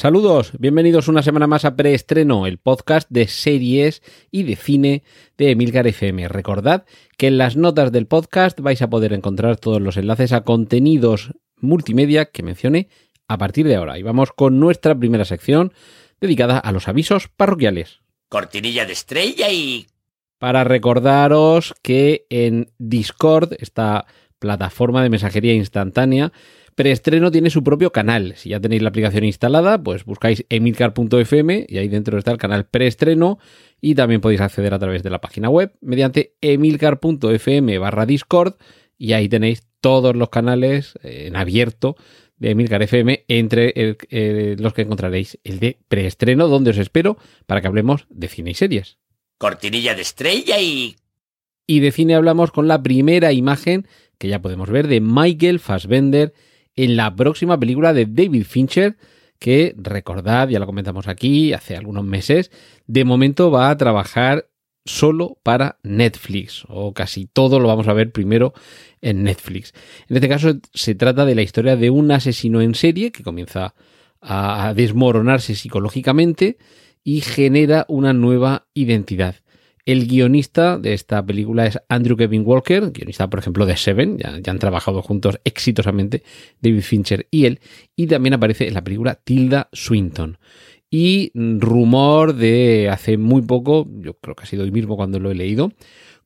Saludos, bienvenidos una semana más a Preestreno, el podcast de series y de cine de Emilcar FM. Recordad que en las notas del podcast vais a poder encontrar todos los enlaces a contenidos multimedia que mencioné a partir de ahora. Y vamos con nuestra primera sección dedicada a los avisos parroquiales. Cortinilla de estrella y... Para recordaros que en Discord, esta plataforma de mensajería instantánea, Preestreno tiene su propio canal. Si ya tenéis la aplicación instalada, pues buscáis emilcar.fm y ahí dentro está el canal Preestreno y también podéis acceder a través de la página web mediante emilcar.fm barra Discord y ahí tenéis todos los canales en abierto de Emilcar FM, entre el- eh, los que encontraréis el de preestreno, donde os espero para que hablemos de cine y series. Cortinilla de estrella y... Y de cine hablamos con la primera imagen que ya podemos ver de Michael Fassbender en la próxima película de David Fincher, que recordad, ya lo comentamos aquí hace algunos meses, de momento va a trabajar solo para Netflix, o casi todo lo vamos a ver primero en Netflix. En este caso se trata de la historia de un asesino en serie que comienza a desmoronarse psicológicamente y genera una nueva identidad. El guionista de esta película es Andrew Kevin Walker, guionista, por ejemplo, de Seven. Ya, han trabajado juntos exitosamente David Fincher y él. Y también aparece en la película Tilda Swinton. Y rumor de hace muy poco, yo creo que ha sido hoy mismo cuando lo he leído,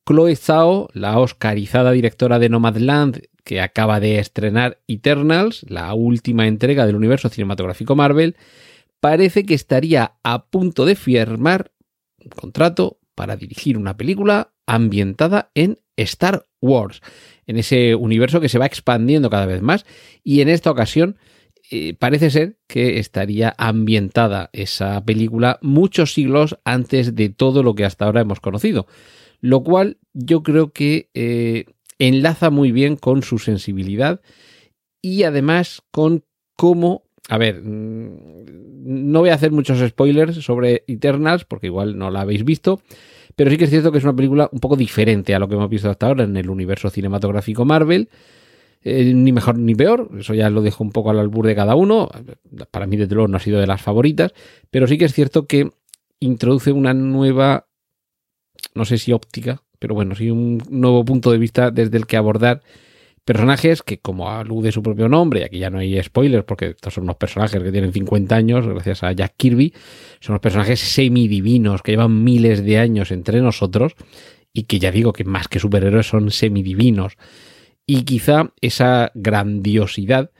Chloe Zhao, la oscarizada directora de Nomadland, que acaba de estrenar Eternals, la última entrega del universo cinematográfico Marvel, parece que estaría a punto de firmar un contrato para dirigir una película ambientada en Star Wars, en ese universo que se va expandiendo cada vez más y en esta ocasión eh, parece ser que estaría ambientada esa película muchos siglos antes de todo lo que hasta ahora hemos conocido, lo cual yo creo que eh, enlaza muy bien con su sensibilidad y además con cómo a ver, mm, no voy a hacer muchos spoilers sobre Eternals porque igual no la habéis visto, pero sí que es cierto que es una película un poco diferente a lo que hemos visto hasta ahora en el universo cinematográfico Marvel. Eh, ni mejor ni peor, eso ya lo dejo un poco al albur de cada uno. Para mí, desde luego, no ha sido de las favoritas, pero sí que es cierto que introduce una nueva, no sé si óptica, pero bueno, sí un nuevo punto de vista desde el que abordar personajes que, como alude su propio nombre, y aquí ya no hay spoilers porque estos son unos personajes que tienen 50 años, gracias a Jack Kirby, son unos personajes semidivinos que llevan miles de años entre nosotros y que ya digo que más que superhéroes son semidivinos. Y quizá esa grandiosidad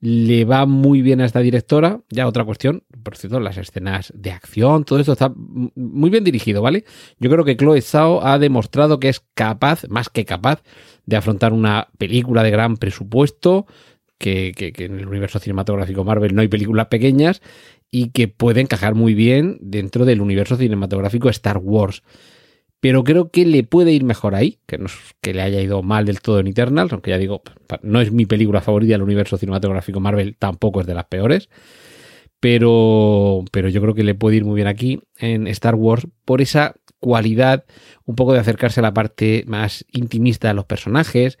le va muy bien a esta directora. Ya otra cuestión, por cierto, las escenas de acción, todo esto está muy bien dirigido, ¿vale? Yo creo que Chloe Zhao ha demostrado que es capaz, más que capaz, de afrontar una película de gran presupuesto, que, que- que en el universo cinematográfico Marvel no hay películas pequeñas y que puede encajar muy bien dentro del universo cinematográfico Star Wars. Pero creo que le puede ir mejor ahí, que no es que le haya ido mal del todo en Eternals, aunque ya digo, no es mi película favorita del universo cinematográfico Marvel, tampoco es de las peores. Pero, pero yo creo que le puede ir muy bien aquí en Star Wars por esa cualidad un poco de acercarse a la parte más intimista de los personajes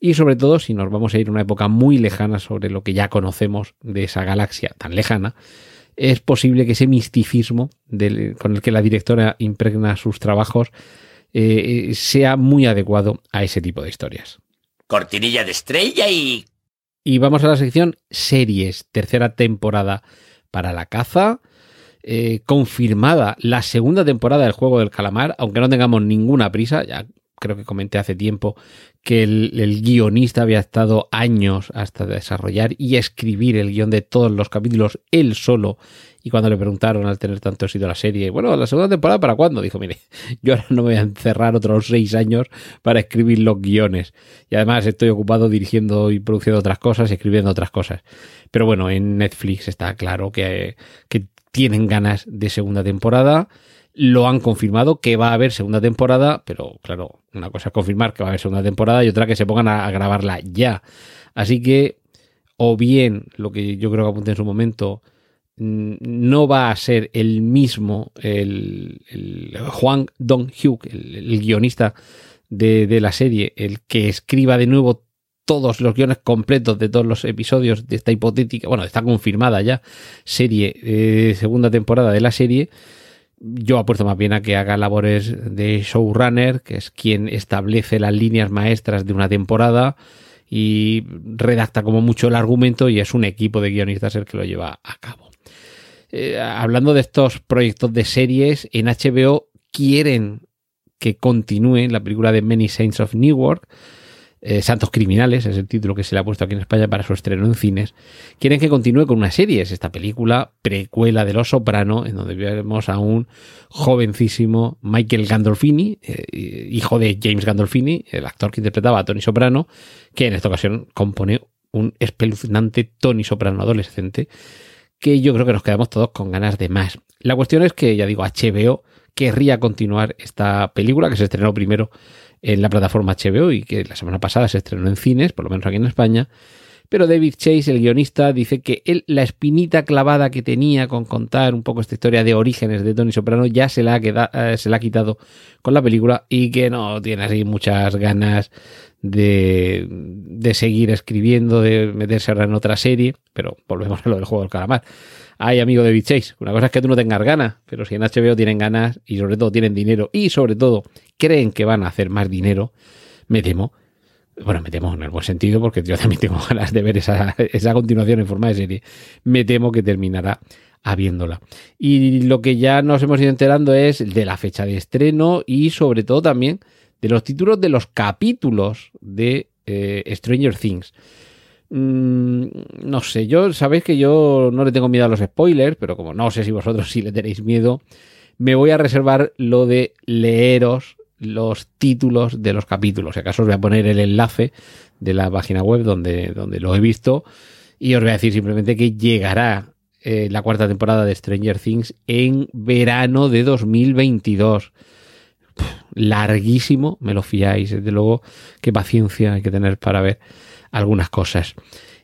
y sobre todo si nos vamos a ir a una época muy lejana sobre lo que ya conocemos de esa galaxia tan lejana, es posible que ese misticismo del- con el que la directora impregna sus trabajos eh, sea muy adecuado a ese tipo de historias. Cortinilla de estrella y... Y vamos a la sección series, tercera temporada para la caza. eh, confirmada la segunda temporada del juego del calamar, aunque no tengamos ninguna prisa, ya creo que comenté hace tiempo que el, guionista había estado años hasta desarrollar y escribir el guion de todos los capítulos él solo. Y cuando le preguntaron al tener tanto éxito la serie, bueno, la segunda temporada para cuándo? Dijo, mire, yo ahora no me voy a encerrar otros seis años para escribir los guiones. Y además estoy ocupado dirigiendo y produciendo otras cosas y escribiendo otras cosas. Pero bueno, en Netflix está claro que, que tienen ganas de segunda temporada. Lo han confirmado que va a haber segunda temporada, pero claro, una cosa es confirmar que va a haber segunda temporada y otra que se pongan a, grabarla ya. Así que, o bien, lo que yo creo que apunté en su momento, no va a ser el mismo el, Juan Dong-hyuk, el, guionista de, de la serie, el que escriba de nuevo todos los guiones completos de todos los episodios de esta hipotética, bueno, está confirmada ya serie, eh, segunda temporada de la serie. Yo apuesto más bien a que haga labores de showrunner, que es quien establece las líneas maestras de una temporada y redacta como mucho el argumento y es un equipo de guionistas el que lo lleva a cabo. Eh, hablando de estos proyectos de series, en HBO quieren que continúe la película de Many Saints of Newark, eh, Santos Criminales, es el título que se le ha puesto aquí en España para su estreno en cines, quieren que continúe con una serie. Es esta película precuela de Los Soprano, en donde vemos a un jovencísimo Michael Gandolfini, eh, hijo de James Gandolfini, el actor que interpretaba a Tony Soprano, que en esta ocasión compone un espeluznante Tony Soprano adolescente, que yo creo que nos quedamos todos con ganas de más. La cuestión es que, ya digo, HBO querría continuar esta película que se estrenó primero en la plataforma HBO y que la semana pasada se estrenó en cines, por lo menos aquí en España. Pero David Chase, el guionista, dice que él, la espinita clavada que tenía con contar un poco esta historia de orígenes de Tony Soprano ya se la ha, quedado, eh, se la ha quitado con la película y que no tiene así muchas ganas de, de seguir escribiendo, de meterse ahora en otra serie. Pero volvemos a lo del juego del calamar. Ay, amigo David Chase, una cosa es que tú no tengas ganas, pero si en HBO tienen ganas y sobre todo tienen dinero y sobre todo creen que van a hacer más dinero, me temo, bueno, me temo en el buen sentido porque yo también tengo ganas de ver esa, esa continuación en forma de serie, me temo que terminará habiéndola. Y lo que ya nos hemos ido enterando es de la fecha de estreno y sobre todo también de los títulos de los capítulos de eh, Stranger Things. Mm, no sé, yo sabéis que yo no le tengo miedo a los spoilers, pero como no sé si vosotros sí le tenéis miedo, me voy a reservar lo de leeros los títulos de los capítulos. Si acaso os voy a poner el enlace de la página web donde, donde lo he visto y os voy a decir simplemente que llegará eh, la cuarta temporada de Stranger Things en verano de 2022. larguísimo, me lo fiáis, desde luego, qué paciencia hay que tener para ver algunas cosas.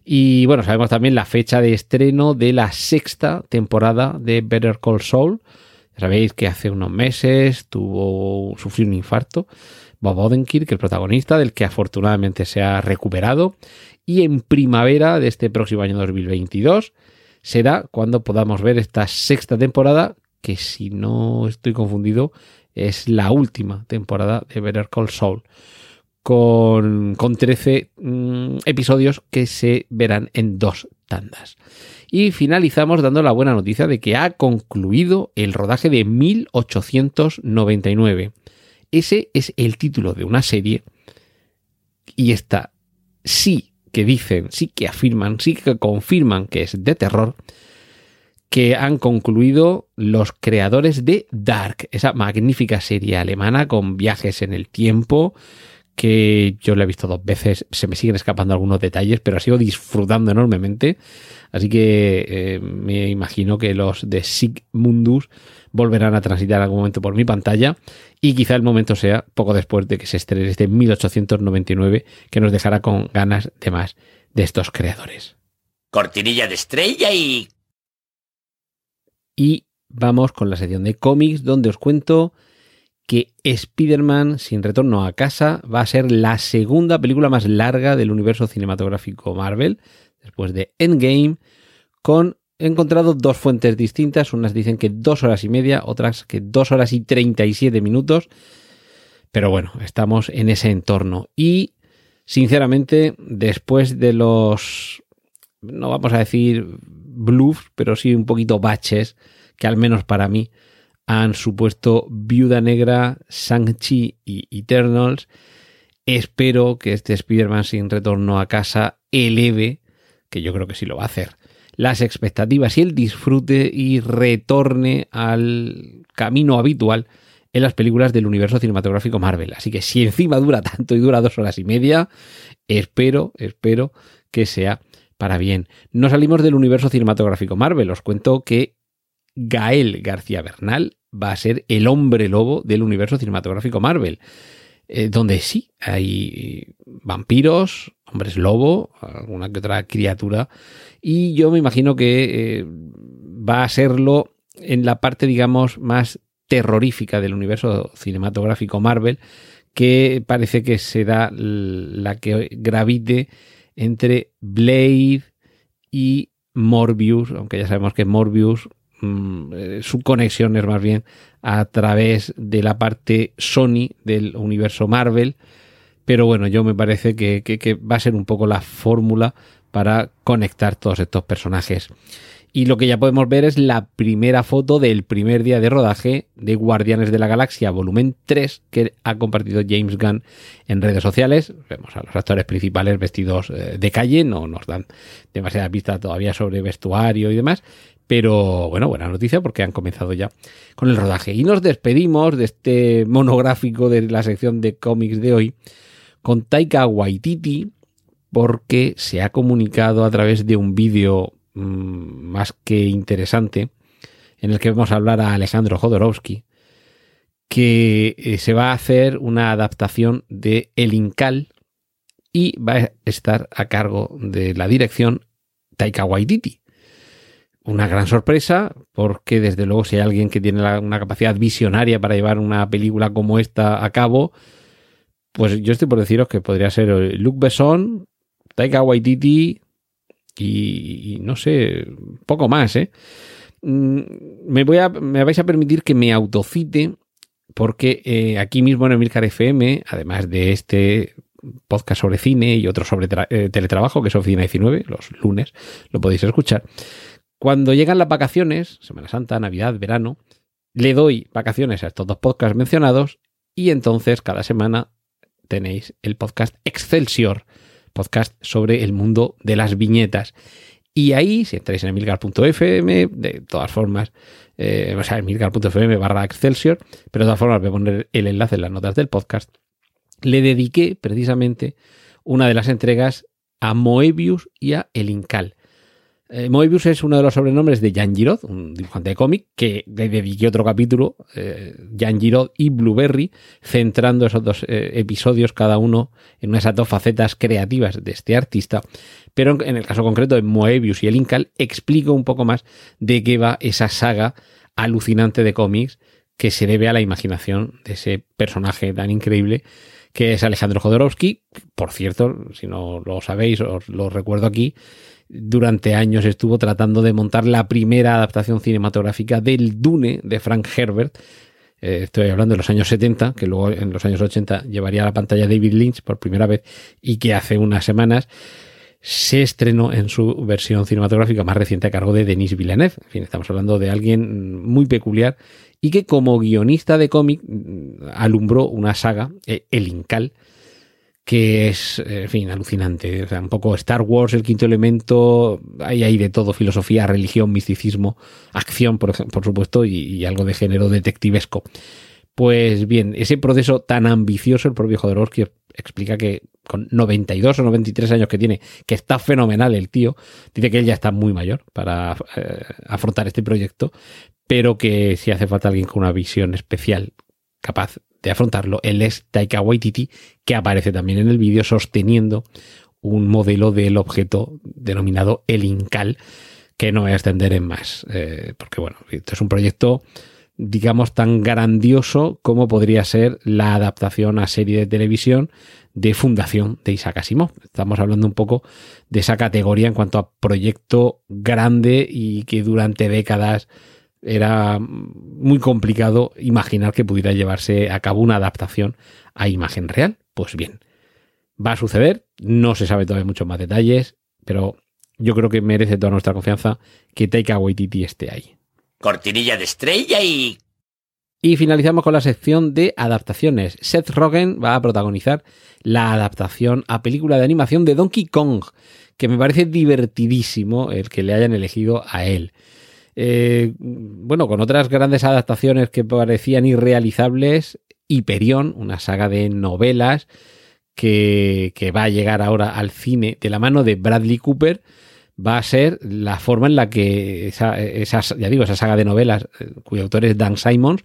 Y bueno, sabemos también la fecha de estreno de la sexta temporada de Better Call Saul Sabéis que hace unos meses tuvo, sufrió un infarto. Bob Odenkirk, el protagonista, del que afortunadamente se ha recuperado. Y en primavera de este próximo año 2022 será cuando podamos ver esta sexta temporada, que si no estoy confundido, es la última temporada de Better Call Saul. Con, con 13 mm, episodios que se verán en dos tandas. Y finalizamos dando la buena noticia de que ha concluido el rodaje de 1899. Ese es el título de una serie y esta sí que dicen, sí que afirman, sí que confirman que es de terror, que han concluido los creadores de Dark, esa magnífica serie alemana con viajes en el tiempo, que yo la he visto dos veces, se me siguen escapando algunos detalles, pero ha sido disfrutando enormemente. Así que eh, me imagino que los de Sigmundus volverán a transitar en algún momento por mi pantalla y quizá el momento sea poco después de que se estrene este 1899 que nos dejará con ganas de más de estos creadores. Cortinilla de estrella y... Y vamos con la sección de cómics donde os cuento que Spider-Man sin retorno a casa va a ser la segunda película más larga del universo cinematográfico Marvel, después de Endgame, con he encontrado dos fuentes distintas, unas dicen que dos horas y media, otras que dos horas y treinta y siete minutos, pero bueno, estamos en ese entorno. Y sinceramente después de los, no vamos a decir bluffs, pero sí un poquito baches, que al menos para mí han supuesto Viuda Negra, Shang-Chi y Eternals. Espero que este Spider-Man sin retorno a casa eleve, que yo creo que sí lo va a hacer, las expectativas y el disfrute y retorne al camino habitual en las películas del universo cinematográfico Marvel. Así que si encima dura tanto y dura dos horas y media, espero, espero que sea para bien. No salimos del universo cinematográfico Marvel. Os cuento que Gael García Bernal va a ser el hombre lobo del universo cinematográfico Marvel. Eh, donde sí hay vampiros, hombres lobo, alguna que otra criatura, y yo me imagino que eh, va a serlo en la parte, digamos, más terrorífica del universo cinematográfico Marvel, que parece que será la que gravite entre Blade y Morbius, aunque ya sabemos que Morbius, mm, eh, su conexión es más bien a través de la parte Sony del universo Marvel. Pero bueno, yo me parece que, va a ser un poco la fórmula para conectar todos estos personajes. Y lo que ya podemos ver es la primera foto del primer día de rodaje de Guardianes de la Galaxia volumen 3 que ha compartido James Gunn en redes sociales. Vemos a los actores principales vestidos eh, de calle, no nos dan demasiada pista todavía sobre vestuario y demás. Pero bueno, buena noticia porque han comenzado ya con el rodaje. Y nos despedimos de este monográfico de la sección de cómics de hoy con Taika Waititi porque se ha comunicado a través de un vídeo Mm, más que interesante, en el que vamos a hablar a Alejandro Jodorowsky, que eh, se va a hacer una adaptación de El Incal y va a estar a cargo de la dirección Taika Waititi. Una gran sorpresa, porque desde luego si hay alguien que tiene una capacidad visionaria para llevar una película como esta a cabo, pues yo estoy por deciros que podría ser Luc Besson, Taika Waititi, y, no sé, poco más, ¿eh? Mm, me, voy a, me vais a permitir que me autocite porque eh, aquí mismo en Emilcar FM, además de este podcast sobre cine y otro sobre eh, teletrabajo, que es Oficina 19, los lunes, lo podéis escuchar. Cuando llegan las vacaciones, Semana Santa, Navidad, verano, le doy vacaciones a estos dos podcasts mencionados y entonces cada semana tenéis el podcast Excelsior, podcast sobre el mundo de las viñetas. Y ahí, si entráis en emilgar.fm, de todas formas, eh, o sea, emilgar.fm barra Excelsior, pero de todas formas voy a poner el enlace en las notas del podcast, le dediqué precisamente una de las entregas a Moebius y a El Incal. Eh, Moebius es uno de los sobrenombres de Jan Giraud, un dibujante de cómic, que le dediqué otro capítulo, eh, Jan Giraud y Blueberry, centrando esos dos eh, episodios, cada uno en esas dos facetas creativas de este artista. Pero en el caso concreto de Moebius y el Incal, explico un poco más de qué va esa saga alucinante de cómics que se debe a la imaginación de ese personaje tan increíble que es Alejandro Jodorowsky. Por cierto, si no lo sabéis, os lo recuerdo aquí, durante años estuvo tratando de montar la primera adaptación cinematográfica del Dune de Frank Herbert. Eh, estoy hablando de los años 70, que luego en los años 80 llevaría a la pantalla David Lynch por primera vez y que hace unas semanas se estrenó en su versión cinematográfica más reciente a cargo de Denis Villeneuve. En fin, estamos hablando de alguien muy peculiar y que como guionista de cómic mm, alumbró una saga, eh, El Incal, que es, en fin, alucinante. O sea, un poco Star Wars, el quinto elemento, hay de todo, filosofía, religión, misticismo, acción, por, por supuesto, y, algo de género detectivesco. Pues bien, ese proceso tan ambicioso, el propio Jodorowsky explica que con 92 o 93 años que tiene, que está fenomenal el tío, dice que él ya está muy mayor para eh, afrontar este proyecto, pero que si hace falta alguien con una visión especial, capaz de afrontarlo, él es Taika Waititi, que aparece también en el vídeo sosteniendo un modelo del objeto denominado el Incal, que no voy a extender en más, eh, porque bueno, esto es un proyecto, digamos, tan grandioso como podría ser la adaptación a serie de televisión de Fundación de Isaac Asimov. Estamos hablando un poco de esa categoría en cuanto a proyecto grande y que durante décadas era muy complicado imaginar que pudiera llevarse a cabo una adaptación a imagen real. Pues bien, va a suceder, no se sabe todavía muchos más detalles, pero yo creo que merece toda nuestra confianza que Taika Waititi esté ahí. Cortinilla de estrella y... Y finalizamos con la sección de adaptaciones. Seth Rogen va a protagonizar la adaptación a película de animación de Donkey Kong, que me parece divertidísimo el que le hayan elegido a él. Eh, bueno, con otras grandes adaptaciones que parecían irrealizables, Hyperion, una saga de novelas que, va a llegar ahora al cine de la mano de Bradley Cooper, va a ser la forma en la que esa, ya digo, esa saga de novelas eh, cuyo autor es Dan Simons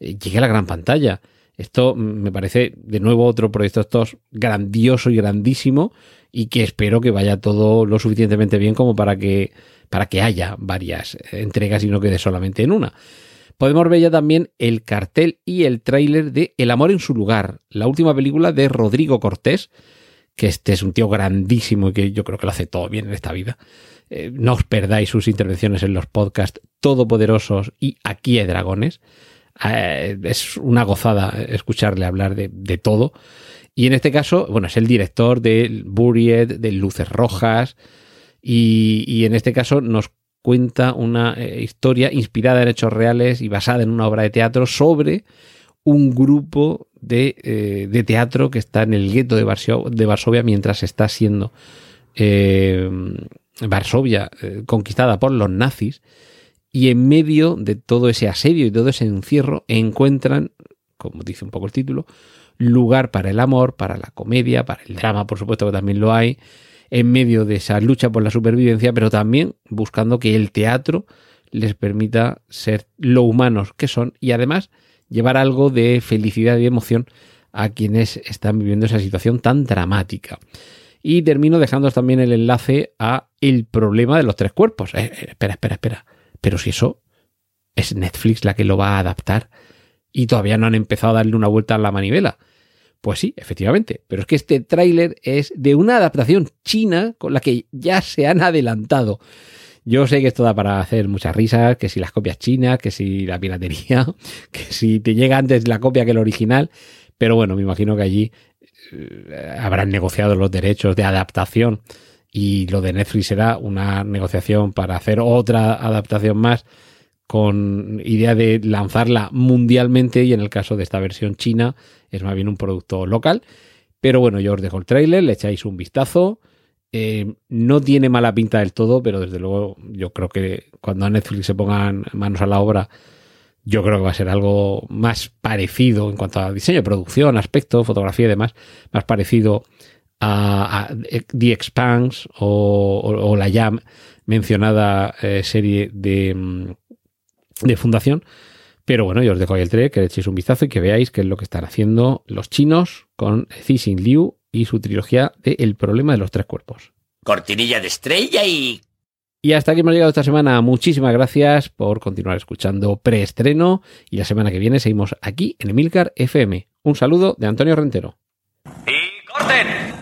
eh, llegue a la gran pantalla. Esto me parece de nuevo otro proyecto estos grandioso y grandísimo y que espero que vaya todo lo suficientemente bien como para que, para que haya varias entregas y no quede solamente en una. Podemos ver ya también el cartel y el tráiler de El amor en su lugar, la última película de Rodrigo Cortés, que este es un tío grandísimo y que yo creo que lo hace todo bien en esta vida. Eh, no os perdáis sus intervenciones en los podcasts todopoderosos y Aquí hay dragones. Eh, es una gozada escucharle hablar de, todo. Y en este caso, bueno, es el director de Buried, de Luces Rojas, y, en este caso nos cuenta una eh, historia inspirada en hechos reales y basada en una obra de teatro sobre un grupo de, de teatro que está en el gueto de, Varsovia mientras está siendo eh, Varsovia conquistada por los nazis y en medio de todo ese asedio y todo ese encierro encuentran, como dice un poco el título, lugar para el amor, para la comedia, para el drama, por supuesto que también lo hay, en medio de esa lucha por la supervivencia, pero también buscando que el teatro les permita ser lo humanos que son y además llevar algo de felicidad y emoción a quienes están viviendo esa situación tan dramática. Y termino dejando también el enlace a el problema de los tres cuerpos. Eh, eh, espera, espera, espera. Pero si eso es Netflix la que lo va a adaptar y todavía no han empezado a darle una vuelta a la manivela. Pues sí, efectivamente, pero es que este tráiler es de una adaptación china con la que ya se han adelantado. Yo sé que esto da para hacer muchas risas, que si las copias chinas, que si la piratería, que si te llega antes la copia que el original, pero bueno, me imagino que allí eh, habrán negociado los derechos de adaptación y lo de Netflix será una negociación para hacer otra adaptación más con idea de lanzarla mundialmente y en el caso de esta versión china es más bien un producto local. Pero bueno, yo os dejo el trailer, le echáis un vistazo. Eh, no tiene mala pinta del todo, pero desde luego yo creo que cuando a Netflix se pongan manos a la obra, yo creo que va a ser algo más parecido en cuanto a diseño, producción, aspecto, fotografía y demás, más parecido The Expanse o, la ya mencionada eh, serie de, mm, de, Fundación. Pero bueno, yo os dejo ahí el trailer, que le echéis un vistazo y que veáis qué es lo que están haciendo los chinos con Cixin Liu y su trilogía de El problema de los tres cuerpos. Cortinilla de estrella y... Y hasta aquí hemos llegado esta semana. Muchísimas gracias por continuar escuchando preestreno y la semana que viene seguimos aquí en Emilcar FM. Un saludo de Antonio Rentero. ¡Y corten!